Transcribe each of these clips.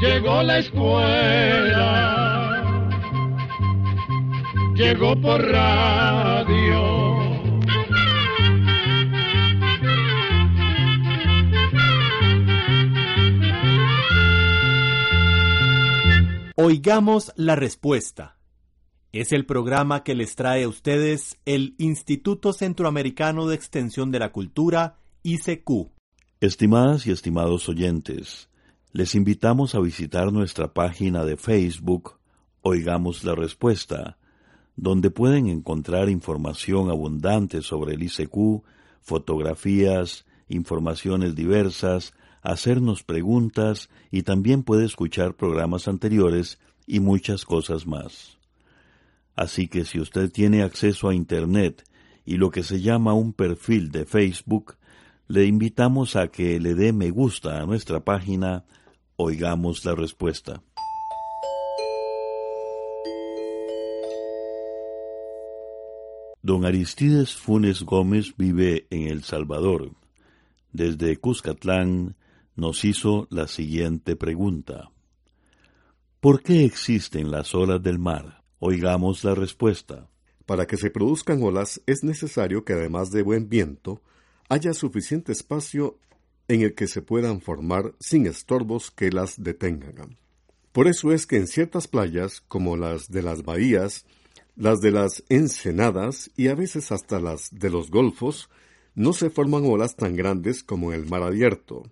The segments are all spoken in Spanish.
Llegó la escuela, llegó por radio. Oigamos la respuesta. Es el programa que les trae a ustedes el Instituto Centroamericano de Extensión de la Cultura, ICQ. Estimadas y estimados oyentes, les invitamos a visitar nuestra página de Facebook Oigamos la Respuesta, donde pueden encontrar información abundante sobre el ICQ, fotografías, informaciones diversas, hacernos preguntas y también puede escuchar programas anteriores y muchas cosas más. Así que si usted tiene acceso a Internet y lo que se llama un perfil de Facebook, le invitamos a que le dé me gusta a nuestra página Oigamos la Respuesta. Don Aristides Funes Gómez vive en El Salvador. Desde Cuscatlán nos hizo la siguiente pregunta. ¿Por qué existen las olas del mar? Oigamos la respuesta. Para que se produzcan olas es necesario que además de buen viento, haya suficiente espacio en el que se puedan formar sin estorbos que las detengan. Por eso es que en ciertas playas, como las de las bahías, las de las ensenadas y a veces hasta las de los golfos, no se forman olas tan grandes como en el mar abierto.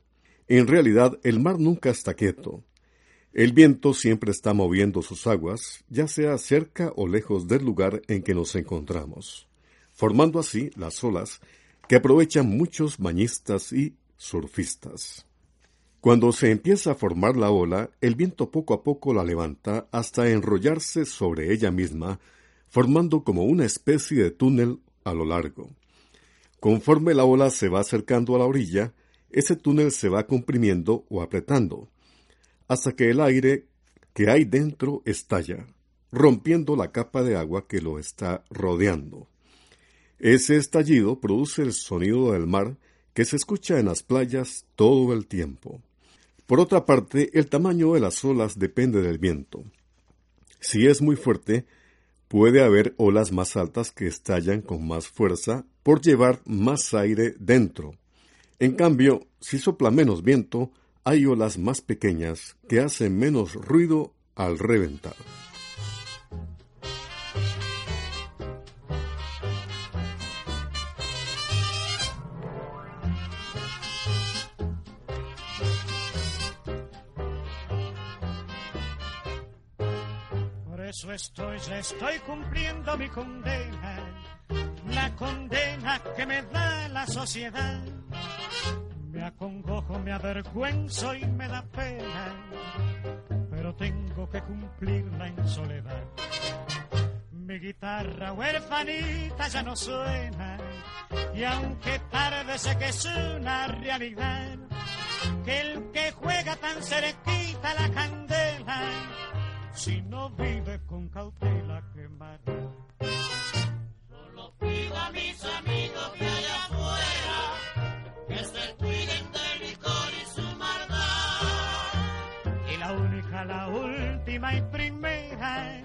En realidad, el mar nunca está quieto. El viento siempre está moviendo sus aguas, ya sea cerca o lejos del lugar en que nos encontramos, formando así las olas que aprovechan muchos bañistas y surfistas. Cuando se empieza a formar la ola, el viento poco a poco la levanta hasta enrollarse sobre ella misma, formando como una especie de túnel a lo largo. Conforme la ola se va acercando a la orilla, ese túnel se va comprimiendo o apretando, hasta que el aire que hay dentro estalla, rompiendo la capa de agua que lo está rodeando. Ese estallido produce el sonido del mar que se escucha en las playas todo el tiempo. Por otra parte, el tamaño de las olas depende del viento. Si es muy fuerte, puede haber olas más altas que estallan con más fuerza por llevar más aire dentro. En cambio, si sopla menos viento, hay olas más pequeñas que hacen menos ruido al reventar. Por eso estoy, ya estoy cumpliendo mi condena, la condena que me da la sociedad. Me acongojo, me avergüenzo y me da pena, pero tengo que cumplirla en soledad. Mi guitarra huerfanita ya no suena, y aunque tarde sé que es una realidad, que el que juega tan cerquita la candela, si no vive con cautela quemará. Solo pido a mis amigos que allá afuera que se cuiden del licor y su maldad. Y la única, la última y primera,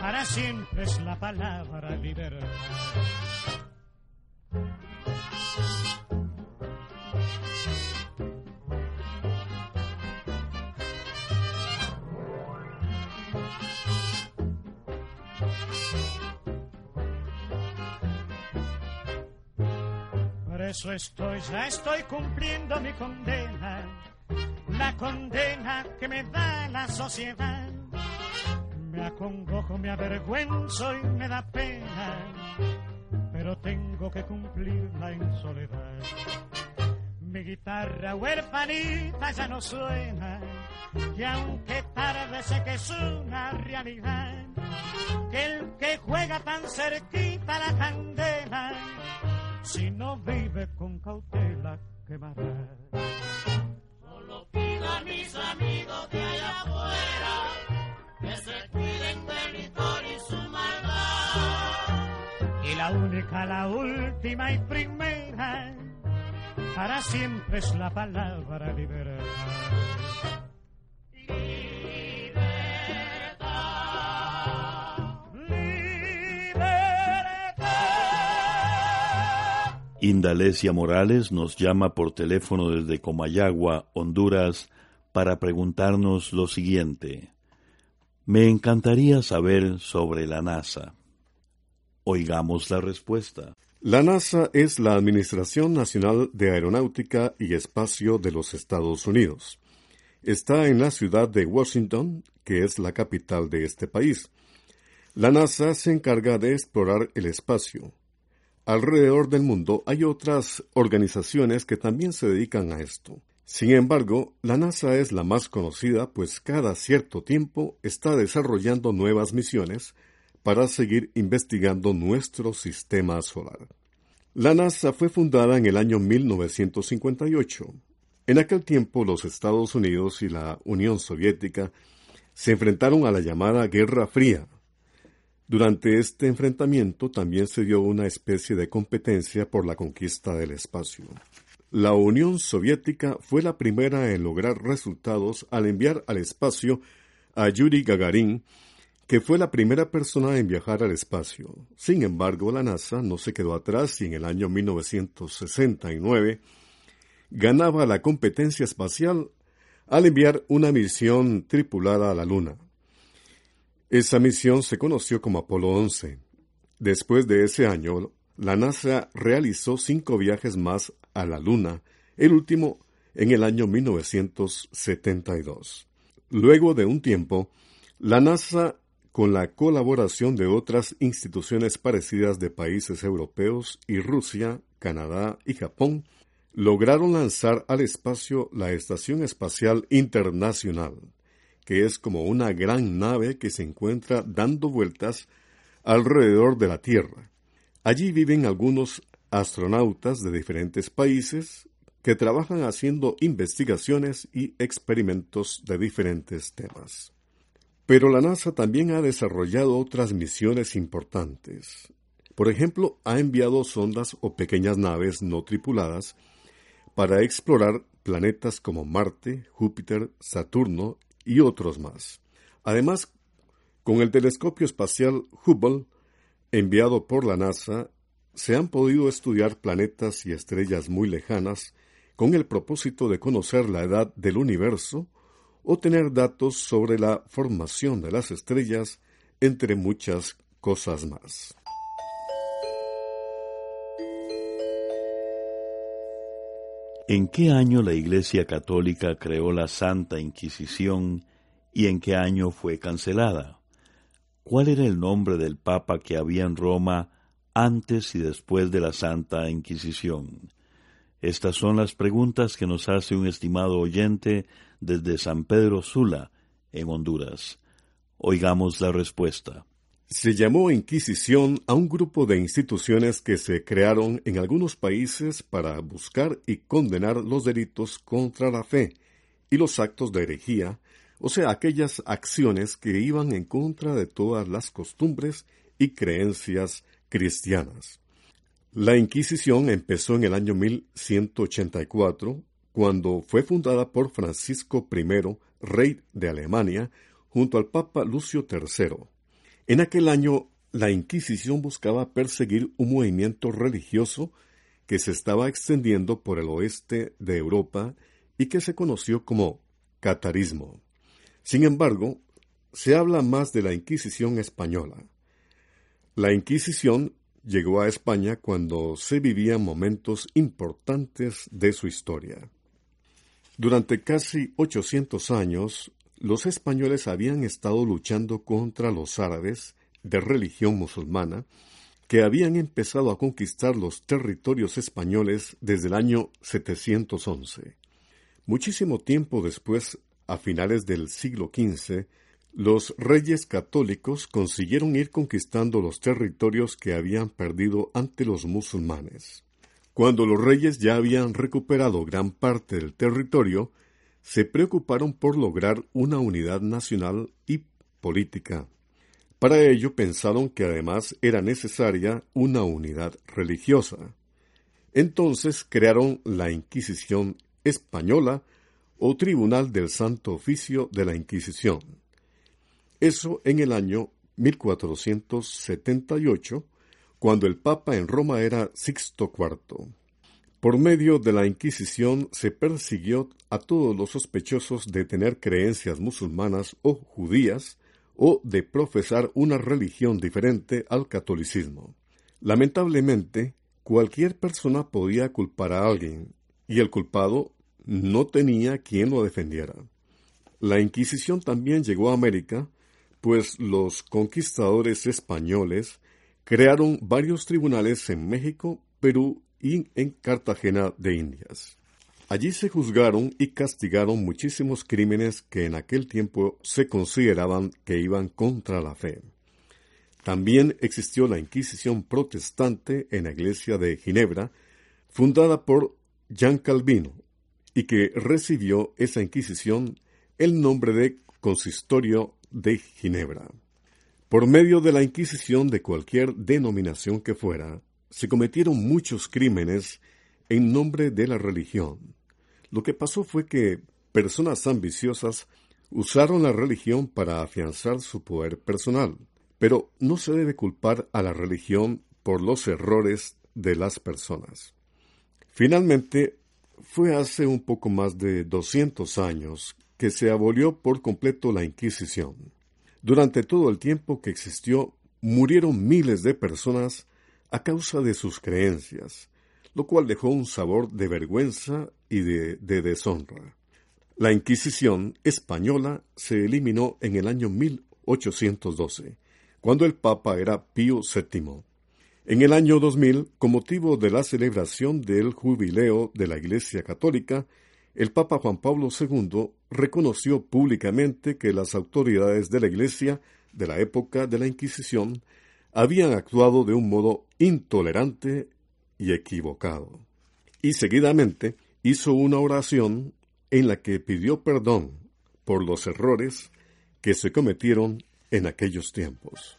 para siempre es la palabra libertad. Por eso estoy, ya estoy cumpliendo mi condena, la condena que me da la sociedad. Me acongojo, me avergüenzo y me da pena, pero tengo que cumplirla en soledad. Mi guitarra huerfanita ya no suena, y aunque tarde sé que es una realidad, que el que juega tan cerquita la candela, si no vive con cautela quemará. Solo pido a mis amigos de allá afuera que se cuiden del licor y su maldad. Y la única, la última y primera, para siempre es la palabra libertad. Indalecia Morales nos llama por teléfono desde Comayagua, Honduras, para preguntarnos lo siguiente. Me encantaría saber sobre la NASA. Oigamos la respuesta. La NASA es la Administración Nacional de Aeronáutica y Espacio de los Estados Unidos. Está en la ciudad de Washington, que es la capital de este país. La NASA se encarga de explorar el espacio. Alrededor del mundo hay otras organizaciones que también se dedican a esto. Sin embargo, la NASA es la más conocida pues cada cierto tiempo está desarrollando nuevas misiones para seguir investigando nuestro sistema solar. La NASA fue fundada en el año 1958. En aquel tiempo los Estados Unidos y la Unión Soviética se enfrentaron a la llamada Guerra Fría. Durante este enfrentamiento también se dio una especie de competencia por la conquista del espacio. La Unión Soviética fue la primera en lograr resultados al enviar al espacio a Yuri Gagarin, que fue la primera persona en viajar al espacio. Sin embargo, la NASA no se quedó atrás y en el año 1969 ganaba la competencia espacial al enviar una misión tripulada a la Luna. Esa misión se conoció como Apolo 11. Después de ese año, la NASA realizó cinco viajes más a la Luna, el último en el año 1972. Luego de un tiempo, la NASA, con la colaboración de otras instituciones parecidas de países europeos y Rusia, Canadá y Japón, lograron lanzar al espacio la Estación Espacial Internacional, que es como una gran nave que se encuentra dando vueltas alrededor de la Tierra. Allí viven algunos astronautas de diferentes países que trabajan haciendo investigaciones y experimentos de diferentes temas. Pero la NASA también ha desarrollado otras misiones importantes. Por ejemplo, ha enviado sondas o pequeñas naves no tripuladas para explorar planetas como Marte, Júpiter, Saturno y otros más. Además, con el telescopio espacial Hubble, enviado por la NASA, se han podido estudiar planetas y estrellas muy lejanas con el propósito de conocer la edad del universo o tener datos sobre la formación de las estrellas, entre muchas cosas más. ¿En qué año la Iglesia Católica creó la Santa Inquisición y en qué año fue cancelada? ¿Cuál era el nombre del Papa que había en Roma antes y después de la Santa Inquisición? Estas son las preguntas que nos hace un estimado oyente desde San Pedro Sula, en Honduras. Oigamos la respuesta. Se llamó Inquisición a un grupo de instituciones que se crearon en algunos países para buscar y condenar los delitos contra la fe y los actos de herejía, o sea, aquellas acciones que iban en contra de todas las costumbres y creencias cristianas. La Inquisición empezó en el año 1184, cuando fue fundada por Francisco I, rey de Alemania, junto al Papa Lucio III. En aquel año, la Inquisición buscaba perseguir un movimiento religioso que se estaba extendiendo por el oeste de Europa y que se conoció como catarismo. Sin embargo, se habla más de la Inquisición española. La Inquisición llegó a España cuando se vivían momentos importantes de su historia. Durante casi 800 años, los españoles habían estado luchando contra los árabes de religión musulmana que habían empezado a conquistar los territorios españoles desde el año 711. Muchísimo tiempo después, a finales del siglo XV, los reyes católicos consiguieron ir conquistando los territorios que habían perdido ante los musulmanes. Cuando los reyes ya habían recuperado gran parte del territorio, se preocuparon por lograr una unidad nacional y política. Para ello pensaron que además era necesaria una unidad religiosa. Entonces crearon la Inquisición española o Tribunal del Santo Oficio de la Inquisición. Eso en el año 1478, cuando el Papa en Roma era Sixto IV. Por medio de la Inquisición se persiguió a todos los sospechosos de tener creencias musulmanas o judías o de profesar una religión diferente al catolicismo. Lamentablemente, cualquier persona podía culpar a alguien, y el culpado no tenía quien lo defendiera. La Inquisición también llegó a América, pues los conquistadores españoles crearon varios tribunales en México, Perú y en Cartagena de Indias. Allí se juzgaron y castigaron muchísimos crímenes que en aquel tiempo se consideraban que iban contra la fe. También existió la Inquisición protestante en la iglesia de Ginebra, fundada por Jean Calvino, y que recibió esa Inquisición el nombre de Consistorio de Ginebra. Por medio de la Inquisición de cualquier denominación que fuera, se cometieron muchos crímenes en nombre de la religión. Lo que pasó fue que personas ambiciosas usaron la religión para afianzar su poder personal, pero no se debe culpar a la religión por los errores de las personas. Finalmente, fue hace un poco más de 200 años que se abolió por completo la Inquisición. Durante todo el tiempo que existió, murieron miles de personas a causa de sus creencias, lo cual dejó un sabor de vergüenza y de, deshonra. La Inquisición española se eliminó en el año 1812, cuando el Papa era Pío VII. En el año 2000, con motivo de la celebración del jubileo de la Iglesia Católica, el Papa Juan Pablo II reconoció públicamente que las autoridades de la Iglesia de la época de la Inquisición habían actuado de un modo intolerante y equivocado. Y seguidamente hizo una oración en la que pidió perdón por los errores que se cometieron en aquellos tiempos.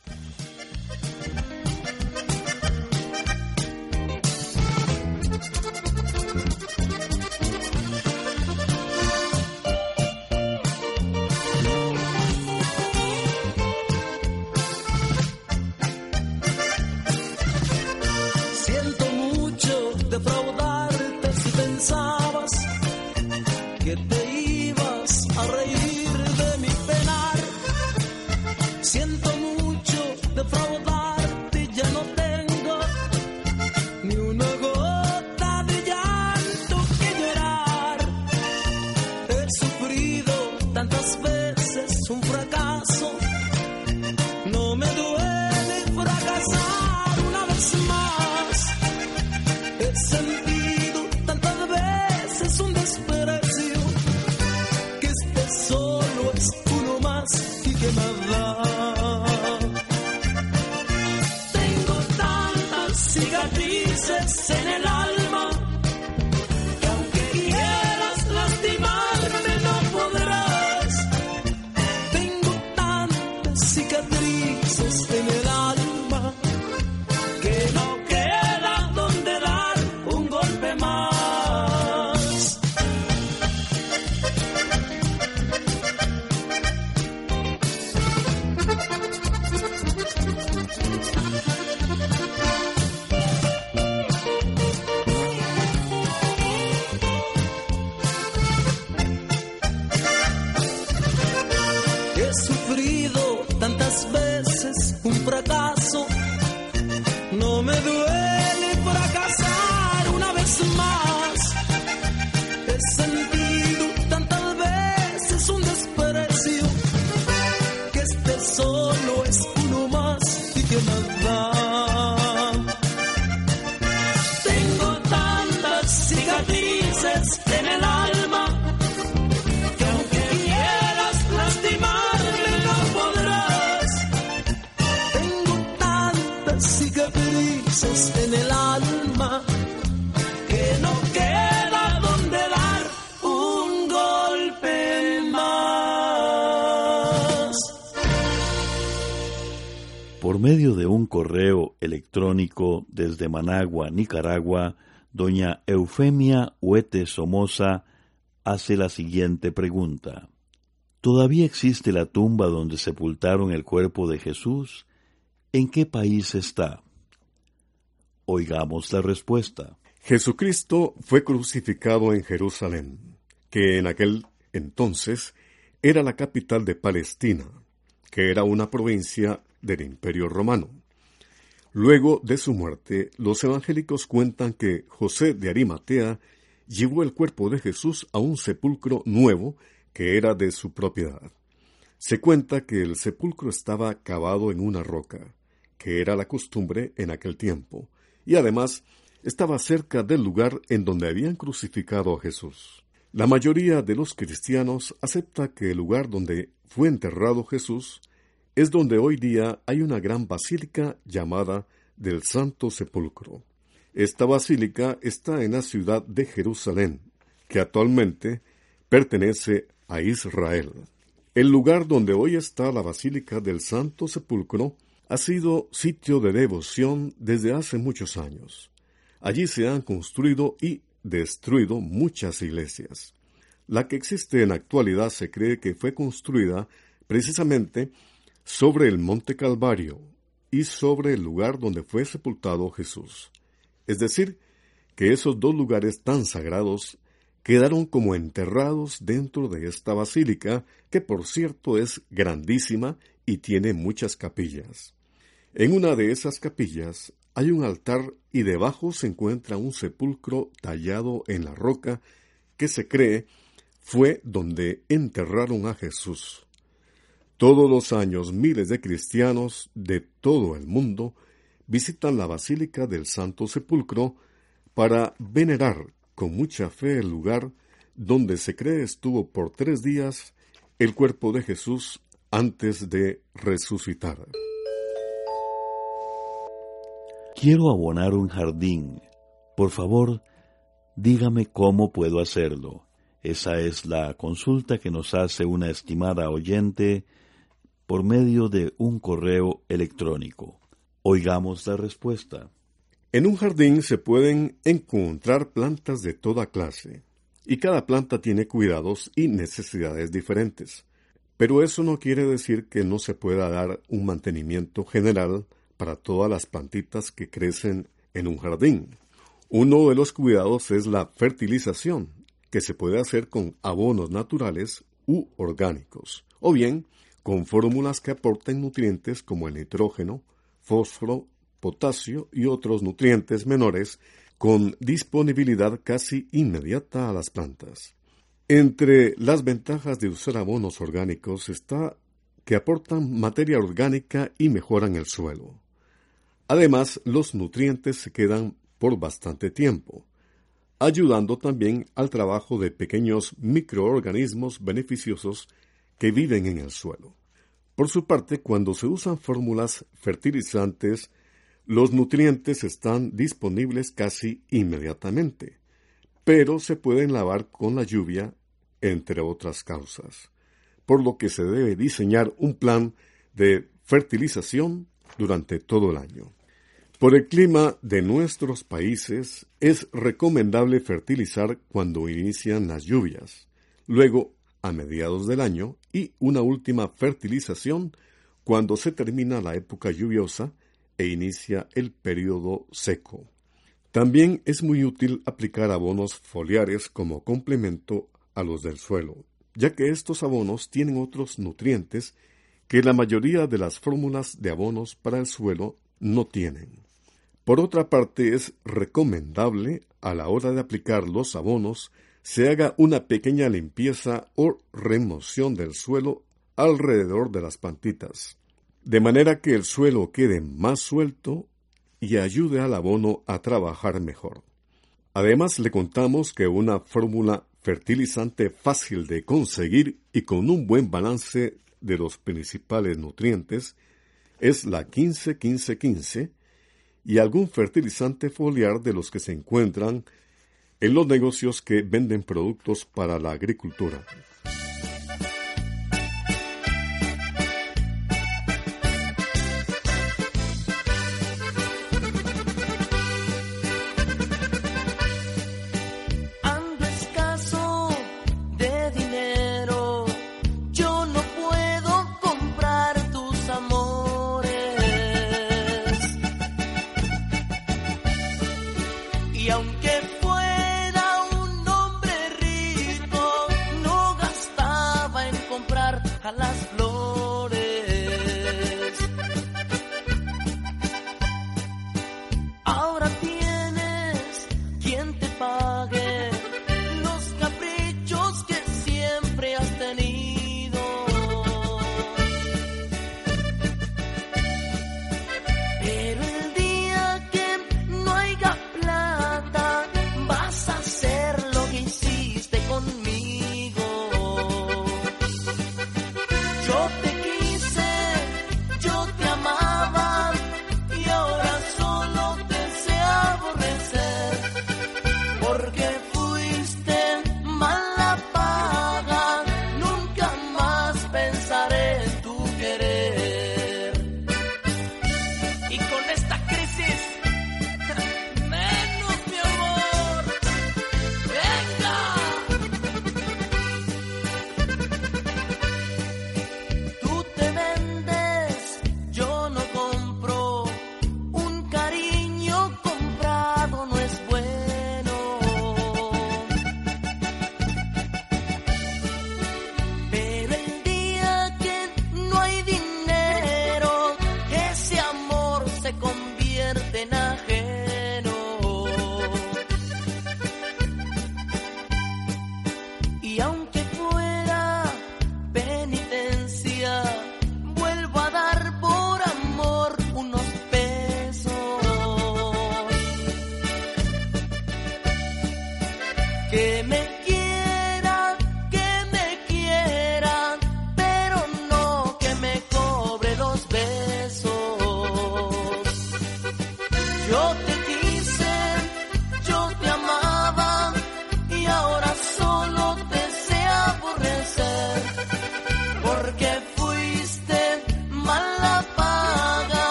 tantos medio de un correo electrónico desde Managua, Nicaragua, doña Eufemia Huete Somoza hace la siguiente pregunta. ¿Todavía existe la tumba donde sepultaron el cuerpo de Jesús? ¿En qué país está? Oigamos la respuesta. Jesucristo fue crucificado en Jerusalén, que en aquel entonces era la capital de Palestina, que era una provincia del Imperio Romano. Luego de su muerte, los evangélicos cuentan que José de Arimatea llevó el cuerpo de Jesús a un sepulcro nuevo que era de su propiedad. Se cuenta que el sepulcro estaba cavado en una roca, que era la costumbre en aquel tiempo, y además estaba cerca del lugar en donde habían crucificado a Jesús. La mayoría de los cristianos acepta que el lugar donde fue enterrado Jesús es donde hoy día hay una gran basílica llamada del Santo Sepulcro. Esta basílica está en la ciudad de Jerusalén, que actualmente pertenece a Israel. El lugar donde hoy está la Basílica del Santo Sepulcro ha sido sitio de devoción desde hace muchos años. Allí se han construido y destruido muchas iglesias. La que existe en la actualidad se cree que fue construida precisamente sobre el monte Calvario y sobre el lugar donde fue sepultado Jesús. Es decir, que esos dos lugares tan sagrados quedaron como enterrados dentro de esta basílica, que por cierto es grandísima y tiene muchas capillas. En una de esas capillas hay un altar y debajo se encuentra un sepulcro tallado en la roca que se cree fue donde enterraron a Jesús. Todos los años miles de cristianos de todo el mundo visitan la Basílica del Santo Sepulcro para venerar con mucha fe el lugar donde se cree estuvo por tres días el cuerpo de Jesús antes de resucitar. Quiero abonar un jardín. Por favor, dígame cómo puedo hacerlo. Esa es la consulta que nos hace una estimada oyente por medio de un correo electrónico. Oigamos la respuesta. En un jardín se pueden encontrar plantas de toda clase, y cada planta tiene cuidados y necesidades diferentes. Pero eso no quiere decir que no se pueda dar un mantenimiento general para todas las plantitas que crecen en un jardín. Uno de los cuidados es la fertilización, que se puede hacer con abonos naturales u orgánicos, o bien con fórmulas que aporten nutrientes como el nitrógeno, fósforo, potasio y otros nutrientes menores con disponibilidad casi inmediata a las plantas. Entre las ventajas de usar abonos orgánicos está que aportan materia orgánica y mejoran el suelo. Además, los nutrientes se quedan por bastante tiempo, ayudando también al trabajo de pequeños microorganismos beneficiosos que viven en el suelo. Por su parte, cuando se usan fórmulas fertilizantes, los nutrientes están disponibles casi inmediatamente, pero se pueden lavar con la lluvia, entre otras causas, por lo que se debe diseñar un plan de fertilización durante todo el año. Por el clima de nuestros países es recomendable fertilizar cuando inician las lluvias, luego a mediados del año y una última fertilización cuando se termina la época lluviosa e inicia el periodo seco. También es muy útil aplicar abonos foliares como complemento a los del suelo, ya que estos abonos tienen otros nutrientes que la mayoría de las fórmulas de abonos para el suelo no tienen. Por otra parte, es recomendable, a la hora de aplicar los abonos, se haga una pequeña limpieza o remoción del suelo alrededor de las plantitas, de manera que el suelo quede más suelto y ayude al abono a trabajar mejor. Además, le contamos que una fórmula fertilizante fácil de conseguir y con un buen balance de los principales nutrientes es la 15-15-15 y algún fertilizante foliar de los que se encuentran en los negocios que venden productos para la agricultura.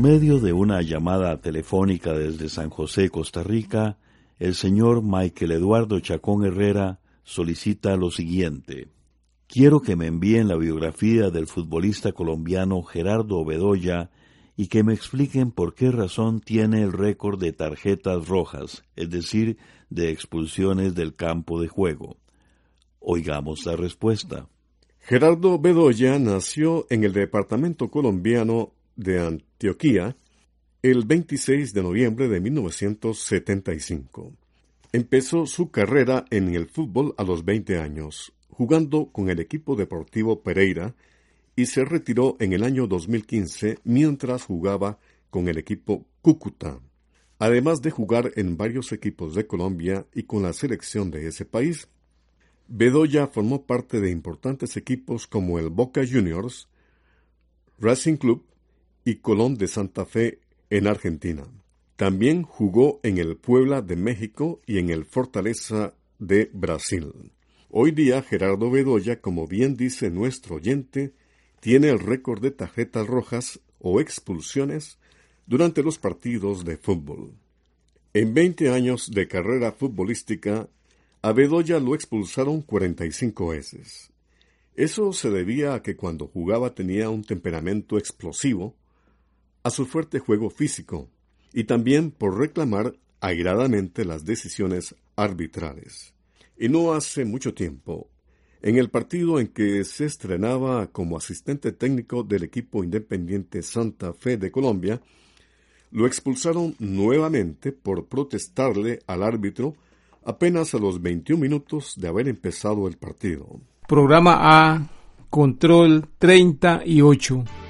Medio de una llamada telefónica desde San José, Costa Rica, el señor Michael Eduardo Chacón Herrera solicita lo siguiente. Quiero que me envíen la biografía del futbolista colombiano Gerardo Bedoya y que me expliquen por qué razón tiene el récord de tarjetas rojas, es decir, de expulsiones del campo de juego. Oigamos la respuesta. Gerardo Bedoya nació en el departamento colombiano de Antioquía el 26 de noviembre de 1975. Empezó su carrera en el fútbol a los 20 años, jugando con el equipo deportivo Pereira, y se retiró en el año 2015 mientras jugaba con el equipo Cúcuta. Además de jugar en varios equipos de Colombia y con la selección de ese país, Bedoya formó parte de importantes equipos como el Boca Juniors, Racing Club y Colón de Santa Fe en Argentina. También jugó en el Puebla de México y en el Fortaleza de Brasil. Hoy día Gerardo Bedoya, como bien dice nuestro oyente, tiene el récord de tarjetas rojas o expulsiones durante los partidos de fútbol. En 20 años de carrera futbolística, a Bedoya lo expulsaron 45 veces. Eso se debía a que cuando jugaba tenía un temperamento explosivo a su fuerte juego físico y también por reclamar airadamente las decisiones arbitrales. Y no hace mucho tiempo, en el partido en que se estrenaba como asistente técnico del equipo independiente Santa Fe de Colombia, lo expulsaron nuevamente por protestarle al árbitro apenas a los 21 minutos de haber empezado el partido. Programa A, Control 38.